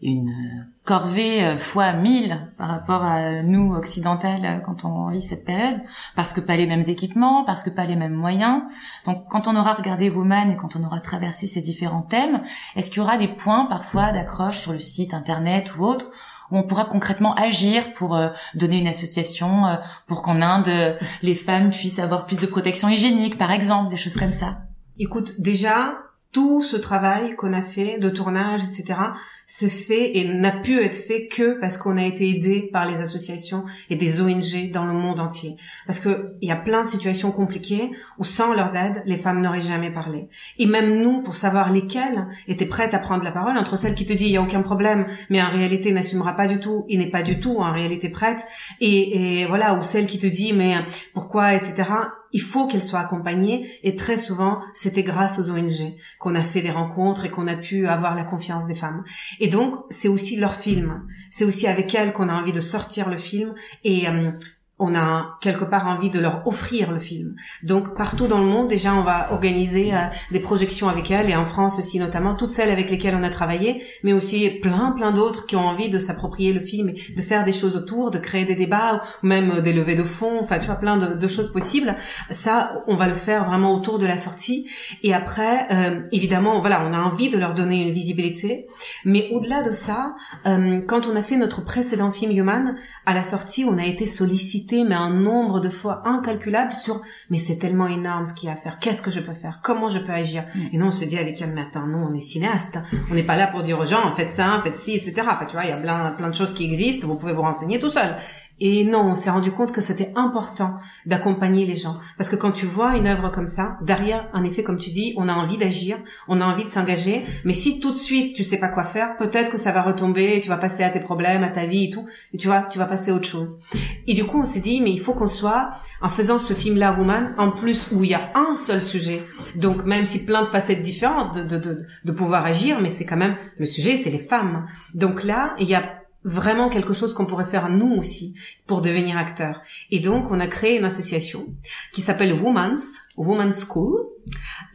une corvée euh, fois mille par rapport à nous occidentales euh, quand on vit cette période. Parce que pas les mêmes équipements parce que pas les mêmes moyens. Donc quand on aura regardé Woman et quand on aura traversé ces différents thèmes est-ce qu'il y aura des points parfois d'accroche sur le site internet ou autre où on pourra concrètement agir pour euh, donner une association pour qu'en Inde les femmes puissent avoir plus de protection hygiénique par exemple des choses comme ça? Écoute, déjà, tout ce travail qu'on a fait de tournage, etc., se fait et n'a pu être fait que parce qu'on a été aidé par les associations et des ONG dans le monde entier. Parce que il y a plein de situations compliquées où sans leurs aides, les femmes n'auraient jamais parlé. Et même nous, pour savoir lesquelles étaient prêtes à prendre la parole, entre celle qui te dit il y a aucun problème, mais en réalité n'assumera pas du tout, il n'est pas du tout en réalité prête, et, et voilà, ou celle qui te dit mais pourquoi, etc il faut qu'elle soit accompagnée et très souvent c'était grâce aux ONG qu'on a fait des rencontres et qu'on a pu avoir la confiance des femmes. Et donc c'est aussi leur film, c'est aussi avec elles qu'on a envie de sortir le film et euh, on a quelque part envie de leur offrir le film. Donc partout dans le monde, déjà, on va organiser euh, des projections avec elles, et en France aussi notamment, toutes celles avec lesquelles on a travaillé, mais aussi plein, plein d'autres qui ont envie de s'approprier le film, et de faire des choses autour, de créer des débats, ou même des levées de fonds, enfin, tu vois, plein de, de, choses possibles. Ça, on va le faire vraiment autour de la sortie. Et après, euh, évidemment, voilà, on a envie de leur donner une visibilité, mais au-delà de ça, euh, quand on a fait notre précédent film Human, à la sortie, on a été sollicité mais un nombre de fois incalculable sur mais c'est tellement énorme ce qu'il y a à faire, qu'est-ce que je peux faire, comment je peux agir? Mm. Et non, on se dit avec mais attends, nous on est cinéaste, on n'est pas là pour dire aux gens faites ça, faites ci, etc. Enfin, tu vois, il y a plein, plein de choses qui existent, vous pouvez vous renseigner tout seul. Et non, on s'est rendu compte que c'était important d'accompagner les gens. Parce que quand tu vois une œuvre comme ça, derrière, en effet, comme tu dis, on a envie d'agir, on a envie de s'engager. Mais si tout de suite, tu sais pas quoi faire, peut-être que ça va retomber, tu vas passer à tes problèmes, à ta vie et tout. Et tu vois, tu vas passer à autre chose. Et du coup, on s'est dit, mais il faut qu'on soit, en faisant ce film-là, Woman, en plus où il y a un seul sujet. Donc, même si plein de facettes différentes de, de, de, de pouvoir agir, mais c'est quand même, le sujet, c'est les femmes. Donc là, il y a vraiment quelque chose qu'on pourrait faire nous aussi pour devenir acteur. Et donc, on a créé une association qui s'appelle Women's, Women's School.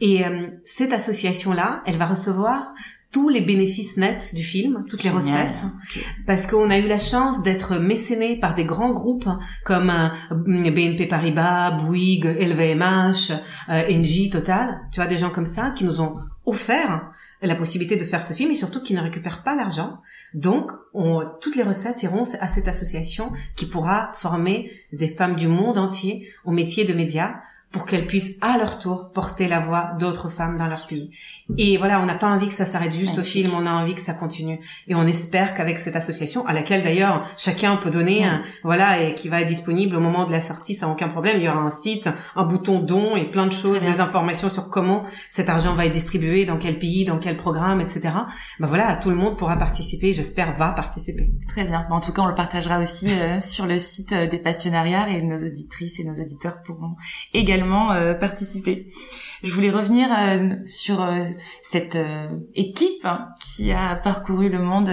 Et euh, cette association-là, elle va recevoir tous les bénéfices nets du film, toutes les recettes, parce qu'on a eu la chance d'être mécénés par des grands groupes comme euh, BNP Paribas, Bouygues, LVMH, euh, Engie, Total, tu vois, des gens comme ça qui nous ont offert la possibilité de faire ce film et surtout qui ne récupèrent pas l'argent. Donc, on, toutes les recettes iront à cette association qui pourra former des femmes du monde entier au métier de médias pour qu'elles puissent à leur tour porter la voix d'autres femmes dans leur pays. Et voilà, on n'a pas envie que ça s'arrête juste au film, on a envie que ça continue. Et on espère qu'avec cette association, à laquelle d'ailleurs chacun peut donner, un, voilà, et qui va être disponible au moment de la sortie sans aucun problème, il y aura un site, un bouton don et plein de choses, des informations sur comment cet argent va être distribué, dans quel pays, dans quel programme, etc. Ben voilà, tout le monde pourra participer, j'espère va participer. Très bien. En tout cas, on le partagera aussi euh, sur le site euh, des passionnariats et nos auditrices et nos auditeurs pourront également euh, participer. Je voulais revenir euh, sur euh, cette équipe hein, qui a parcouru le monde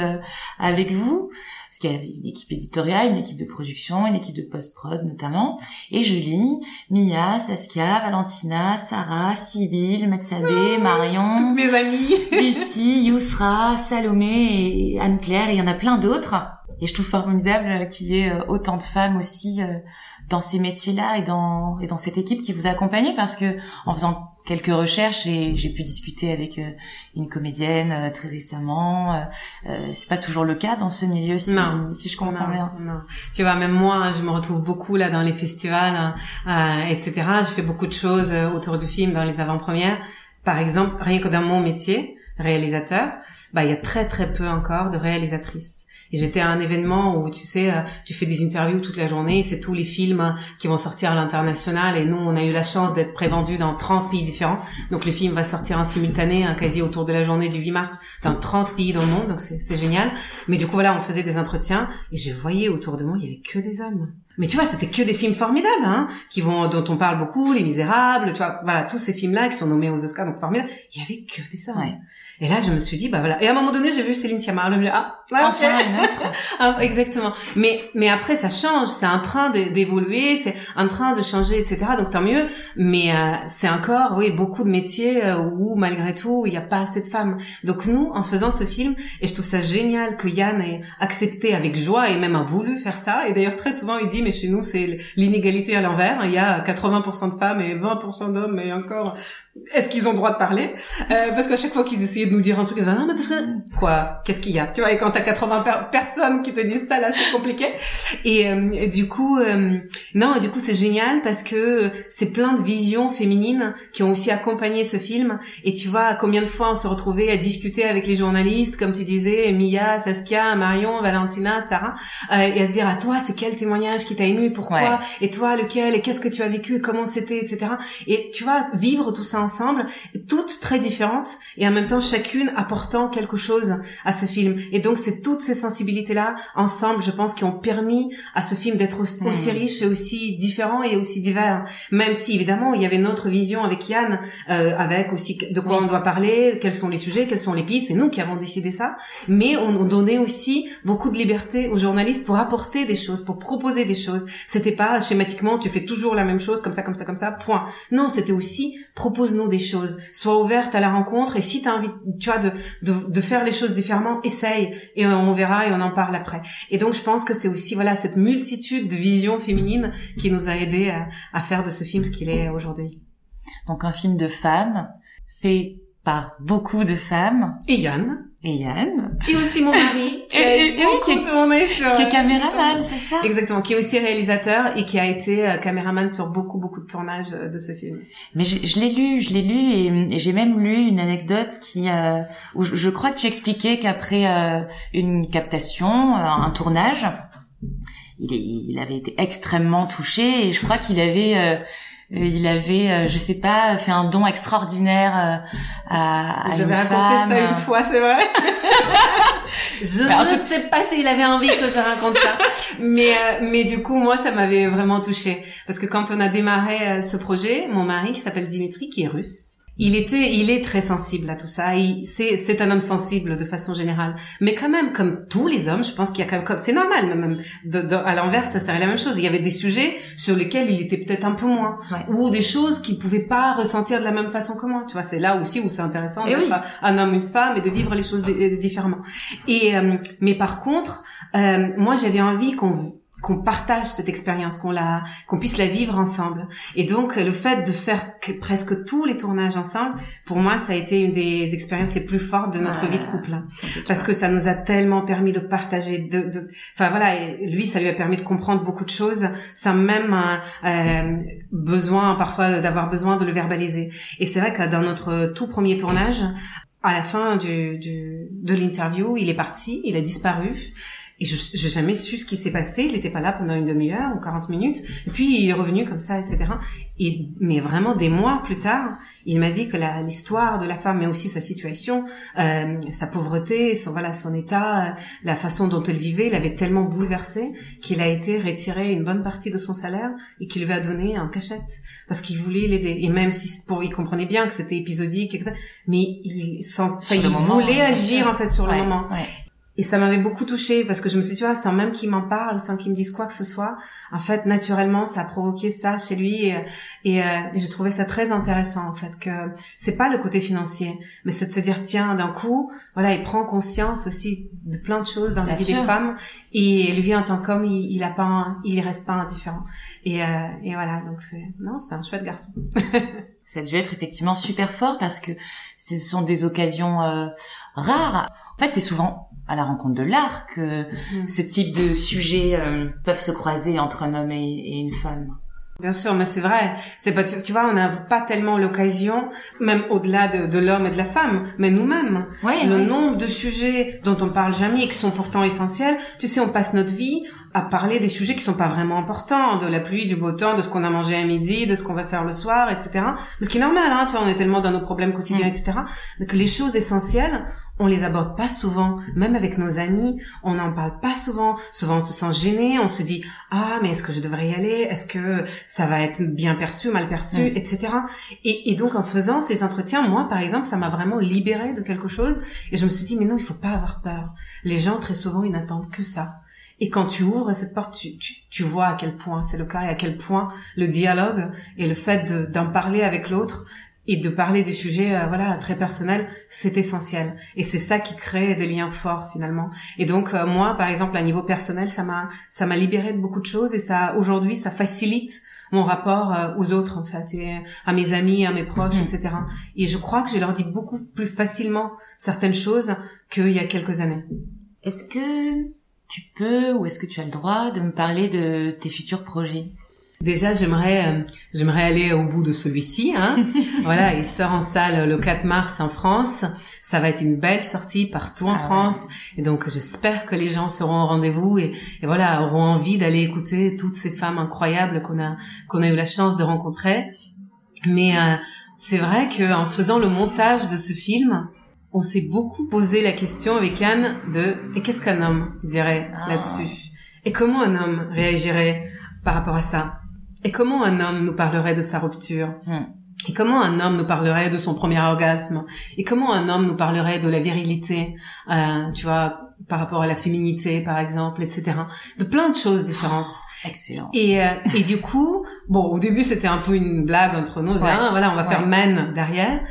avec vous. Parce qu'il y avait une équipe éditoriale, une équipe de production, une équipe de post-prod notamment. Et je lis Mia, Saskia, Valentina, Sarah, Sybille, Metsabé, ah, Marion. Toutes mes amies. (laughs) Lucie, Yousra, Salomé et Anne-Claire. Et il y en a plein d'autres. Et je trouve formidable qu'il y ait autant de femmes aussi dans ces métiers-là et dans et dans cette équipe qui vous a accompagné parce que en faisant quelques recherches et j'ai pu discuter avec euh, une comédienne euh, très récemment euh, euh, c'est pas toujours le cas dans ce milieu si, si je comprends bien. non. tu vois même moi hein, je me retrouve beaucoup là dans les festivals euh, etc je fais beaucoup de choses autour du film dans les avant-premières. Par exemple rien que dans mon métier réalisateur bah il y a très très peu encore de réalisatrices et j'étais à un événement où, tu sais, euh, tu fais des interviews toute la journée, c'est tous les films qui vont sortir à l'international. Et nous, on a eu la chance d'être prévendus dans 30 pays différents. Donc le film va sortir en simultané, un quasi autour de la journée du 8 mars, dans 30 pays dans le monde. Donc c'est génial. Mais du coup, voilà, on faisait des entretiens et je voyais autour de moi, il y avait que des hommes. Mais tu vois, c'était que des films formidables, hein, qui vont, dont on parle beaucoup, Les Misérables, tu vois, voilà, tous ces films-là qui sont nommés aux Oscars, donc formidables. Il y avait que des hommes. Ouais. Et là, je me suis dit, bah voilà. Et à un moment donné, j'ai vu Céline Sciamma. Me dis, ah, ouais, Enfin, une autre. (laughs) Ah, exactement. Mais mais après ça change, c'est un train d'évoluer, c'est un train de changer, etc. Donc tant mieux. Mais euh, c'est encore oui beaucoup de métiers euh, où malgré tout il n'y a pas assez de femmes. Donc nous en faisant ce film et je trouve ça génial que Yann ait accepté avec joie et même a voulu faire ça. Et d'ailleurs très souvent il dit mais chez nous c'est l'inégalité à l'envers. Il y a 80% de femmes et 20% d'hommes et encore est-ce qu'ils ont le droit de parler? Euh, Parce qu'à chaque fois qu'ils essayaient de nous dire un truc, ils disaient non mais parce que quoi? Qu'est-ce qu'il y a? Tu vois et quand t'as 80 per- personnes qui te disent ça là c'est compliqué. Et, euh, et du coup euh, non du coup c'est génial parce que c'est plein de visions féminines qui ont aussi accompagné ce film. Et tu vois combien de fois on se retrouvait à discuter avec les journalistes comme tu disais Mia, Saskia, Marion, Valentina, Sarah euh, et à se dire à toi c'est quel témoignage qui t'a ému? Pourquoi? Ouais. et toi lequel? Et qu'est-ce que tu as vécu? Et comment c'était etc et tu vois vivre tout ça ensemble toutes très différentes et en même temps chacune apportant quelque chose à ce film et donc c'est toutes ces sensibilités là ensemble je pense qui ont permis à ce film d'être aussi, Hmm. aussi riche et aussi différent et aussi divers même si évidemment il y avait notre vision avec Yann euh, avec aussi de quoi Oui. on doit parler quels sont les sujets quelles sont les pistes c'est nous qui avons décidé ça mais on, on donnait aussi beaucoup de liberté aux journalistes pour apporter des choses, pour proposer des choses. C'était pas schématiquement tu fais toujours la même chose comme ça, comme ça, comme ça, point. Non, c'était aussi propose-nous des choses, sois ouverte à la rencontre et si t'as envie, tu vois, de, de, de faire les choses différemment, essaye et on verra et on en parle après. Et donc je pense que c'est aussi voilà cette multitude de visions féminines qui nous a aidé à, à faire de ce film ce qu'il est aujourd'hui. Donc un film de femmes fait par beaucoup de femmes Et Yann et Yann et aussi mon mari qui Et- a et- beaucoup qui est- tourné sur qui est caméraman, c'est ça Exactement, qui est aussi réalisateur et qui a été euh, caméraman sur beaucoup beaucoup de tournages euh, de ce film. Mais je, je l'ai lu, je l'ai lu et, et j'ai même lu une anecdote qui euh, où je, je crois que tu expliquais qu'après euh, une captation, euh, un tournage, il, est, il avait été extrêmement touché et je crois qu'il avait euh, il avait, euh, je sais pas, fait un don extraordinaire euh, à, à J'avais raconté ça une fois, c'est vrai. (laughs) je Bah, ne tout- sais pas s'il avait envie que je raconte ça, mais euh, mais du coup moi ça m'avait vraiment touchée parce que quand on a démarré euh, ce projet, mon mari qui s'appelle Dimitri qui est russe. Il était, il est très sensible à tout ça. C'est, c'est un homme sensible de façon générale. Mais quand même, comme tous les hommes, je pense qu'il y a quand même, comme, c'est normal, même, de, de- à l'inverse, ça serait la même chose. Il y avait des sujets sur lesquels il était peut-être un peu moins. Ouais. Ou des choses qu'il pouvait pas ressentir de la même façon que moi. Tu vois, c'est là aussi où c'est intéressant Eh d'être oui. un homme, une femme et de vivre les choses di- différemment. Et, euh, mais par contre, euh, moi, j'avais envie qu'on, qu'on partage cette expérience, qu'on la, qu'on puisse la vivre ensemble. Et donc, le fait de faire que- presque tous les tournages ensemble, pour moi, ça a été une des expériences les plus fortes de notre Ouais. vie de couple. hein. Parce que ça nous a tellement permis de partager, de, de, enfin voilà, et lui, ça lui a permis de comprendre beaucoup de choses, sans même euh, euh, besoin, parfois, d'avoir besoin de le verbaliser. Et c'est vrai que dans notre tout premier tournage, à la fin du, du de l'interview, il est parti, il a disparu. Et je j'ai jamais su ce qui s'est passé. Il n'était pas là pendant une demi-heure ou 40 minutes. Et puis il est revenu comme ça, etc. Et mais vraiment des mois plus tard, il m'a dit que l'histoire de la femme, mais aussi sa situation, euh, sa pauvreté, son voilà son état, euh, la façon dont elle vivait, l'avait tellement bouleversé qu'il a été retiré une bonne partie de son salaire et qu'il lui a donné en cachette parce qu'il voulait l'aider. Et même si pour, il comprenait bien que c'était épisodique, etc. Mais il, il moment, voulait bien agir en fait sur Ouais, le moment. ouais. Et ça m'avait beaucoup touchée parce que je me suis dit, tu vois, sans même qu'il m'en parle, sans qu'il me dise quoi que ce soit, en fait, naturellement, ça a provoqué ça chez lui et, et, euh, et je trouvais ça très intéressant, en fait, que c'est pas le côté financier, mais c'est de se dire, tiens, d'un coup, voilà, il prend conscience aussi de plein de choses dans la vie sûr. des femmes et lui, en tant qu'homme, il, il a pas, un- il reste pas indifférent. Et, euh, et voilà, donc c'est, non, c'est un chouette garçon. (laughs) Ça a dû être effectivement super fort parce que ce sont des occasions euh, rares. En fait, c'est souvent à la rencontre de l'art que ce type de sujets euh, peuvent se croiser entre un homme et, et une femme. Bien sûr, mais c'est vrai. C'est pas, tu, tu vois, on n'a pas tellement l'occasion, même au-delà de, de l'homme et de la femme, mais nous-mêmes. Ouais, le ouais. nombre de sujets dont on parle jamais et qui sont pourtant essentiels. Tu sais, on passe notre vie à parler des sujets qui sont pas vraiment importants, de la pluie, du beau temps, de ce qu'on a mangé à midi, de ce qu'on va faire le soir, etc. Ce qui est normal, hein, tu vois, on est tellement dans nos problèmes quotidiens, Mm. etc. Que les choses essentielles, on les aborde pas souvent, même avec nos amis, on n'en parle pas souvent. Souvent, on se sent gêné, on se dit ah mais est-ce que je devrais y aller? Est-ce que ça va être bien perçu, mal perçu, Mm? etc. Et, et donc en faisant ces entretiens, moi par exemple, ça m'a vraiment libérée de quelque chose et je me suis dit mais non, il faut pas avoir peur. Les gens très souvent ils n'attendent que ça. Et quand tu ouvres cette porte, tu, tu, tu vois à quel point c'est le cas et à quel point le dialogue et le fait de- d'en parler avec l'autre et de parler des sujets euh, voilà très personnels c'est essentiel. Et c'est ça qui crée des liens forts finalement. Et donc euh, moi par exemple à niveau personnel ça m'a ça m'a libéré de beaucoup de choses et ça aujourd'hui ça facilite mon rapport euh, aux autres en fait et à mes amis à mes proches Mhm. etc et je crois que je leur dis beaucoup plus facilement certaines choses qu'il y a quelques années. Est-ce que tu peux ou est-ce que tu as le droit de me parler de tes futurs projets? Déjà, j'aimerais euh, j'aimerais aller au bout de celui-ci. Hein. (laughs) voilà, il sort en salle le 4 mars en France. Ça va être une belle sortie partout en Ah France. Et donc, j'espère que les gens seront au rendez-vous et, et voilà auront envie d'aller écouter toutes ces femmes incroyables qu'on a qu'on a eu la chance de rencontrer. Mais euh, c'est vrai qu'en faisant le montage de ce film, on s'est beaucoup posé la question avec Anne de et qu'est-ce qu'un homme? dirait Ah. là-dessus Et comment un homme réagirait par rapport à ça? Et comment un homme nous parlerait de sa rupture? Hmm. Et comment un homme nous parlerait de son premier orgasme? Et comment un homme nous parlerait de la virilité euh, Tu vois, par rapport à la féminité, par exemple, etc. De plein de choses différentes. Excellent. Et, euh, et du coup, bon, au début c'était un peu une blague entre nous, Ouais. hein, voilà, on va Ouais. faire men derrière.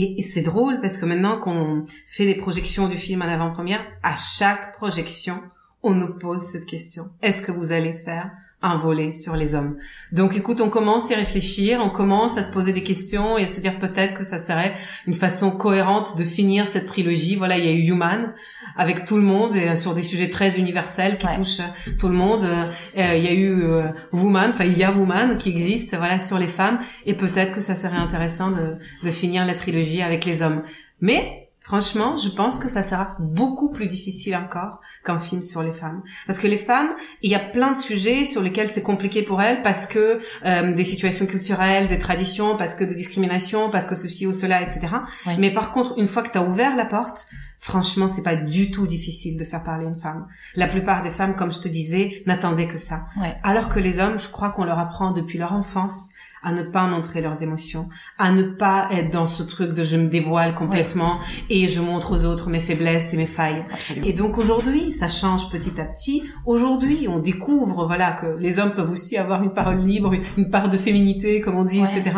Et, c'est drôle parce que maintenant qu'on fait des projections du film en avant-première, à chaque projection, on nous pose cette question. Est-ce que vous allez faire un volet sur les hommes Donc écoute, on commence à y réfléchir, on commence à se poser des questions et à se dire peut-être que ça serait une façon cohérente de finir cette trilogie. Voilà, il y a eu Human avec tout le monde et euh, sur des sujets très universels qui Ouais. touchent euh, tout le monde. Euh, euh, il y a eu euh, Woman, enfin il y a Woman qui existe, voilà, sur les femmes et peut-être que ça serait intéressant de, de finir la trilogie avec les hommes. Mais Franchement, je pense que ça sera beaucoup plus difficile encore qu'un film sur les femmes. Parce que les femmes, il y a plein de sujets sur lesquels c'est compliqué pour elles parce que euh, des situations culturelles, des traditions, parce que des discriminations, parce que ceci ou cela, etc. Oui. Mais par contre, une fois que tu as ouvert la porte, franchement, c'est pas du tout difficile de faire parler une femme. La plupart des femmes, comme je te disais, n'attendaient que ça. Ouais. Alors que les hommes, je crois qu'on leur apprend depuis leur enfance à ne pas montrer leurs émotions, à ne pas être dans ce truc de je me dévoile complètement et je montre aux autres mes faiblesses et mes failles. Absolument. Et donc aujourd'hui, ça change petit à petit. Aujourd'hui, on découvre, voilà, que les hommes peuvent aussi avoir une parole libre, une part de féminité, comme on dit, Ouais. etc.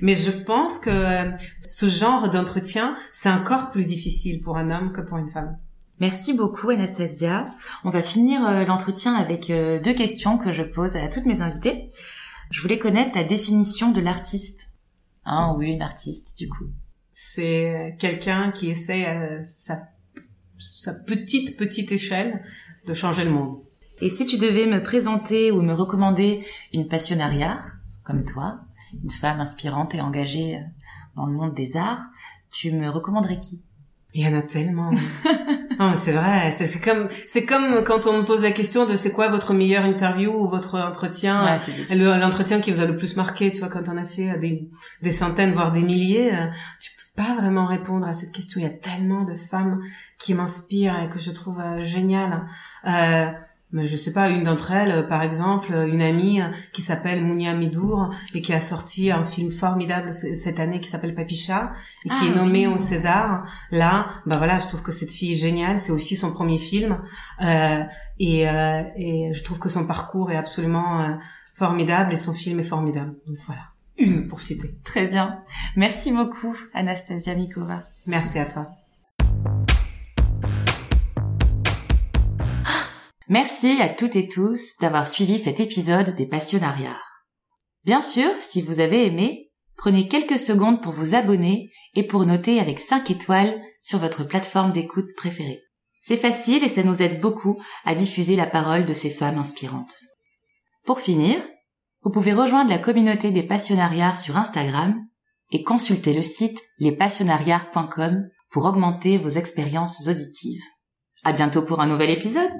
Mais je pense que euh, ce genre d'entretien, c'est encore plus difficile pour un homme que pour une femme. Merci beaucoup Anastasia. On va finir euh, l'entretien avec euh, deux questions que je pose à toutes mes invitées. Je voulais connaître ta définition de l'artiste. Un ou une artiste du coup. C'est euh, quelqu'un qui essaie à sa, sa petite, petite échelle de changer le monde. Et si tu devais me présenter ou me recommander une passionnariat, comme toi, une femme inspirante et engagée euh, dans le monde des arts, tu me recommanderais qui? Il y en a tellement. (laughs) non, mais c'est vrai. C'est comme, c'est comme quand on me pose la question de c'est quoi votre meilleure interview ou votre entretien, Ouais, le- l'entretien qui vous a le plus marqué, tu vois, quand on a fait euh, des, des centaines, voire des milliers, euh, tu peux pas vraiment répondre à cette question. Il y a tellement de femmes qui m'inspirent et que je trouve euh, géniales. Euh, je sais pas, une d'entre elles, euh, par exemple, euh, une amie euh, qui s'appelle Mounia Midour et qui a sorti un film formidable cette année qui s'appelle Papicha et qui Ah, est nommé oui. au César. Là, bah voilà, je trouve que cette fille est géniale. C'est aussi son premier film euh, et, euh, et je trouve que son parcours est absolument euh, formidable et son film est formidable. Donc voilà, une pour citer. Très bien. Merci beaucoup Anastasia Mikova. Merci à toi. Merci à toutes et tous d'avoir suivi cet épisode des Passionnariats. Bien sûr, si vous avez aimé, prenez quelques secondes pour vous abonner et pour noter avec 5 étoiles sur votre plateforme d'écoute préférée. C'est facile et ça nous aide beaucoup à diffuser la parole de ces femmes inspirantes. Pour finir, vous pouvez rejoindre la communauté des passionnariats sur Instagram et consulter le site lespassionnariats.com pour augmenter vos expériences auditives. À bientôt pour un nouvel épisode!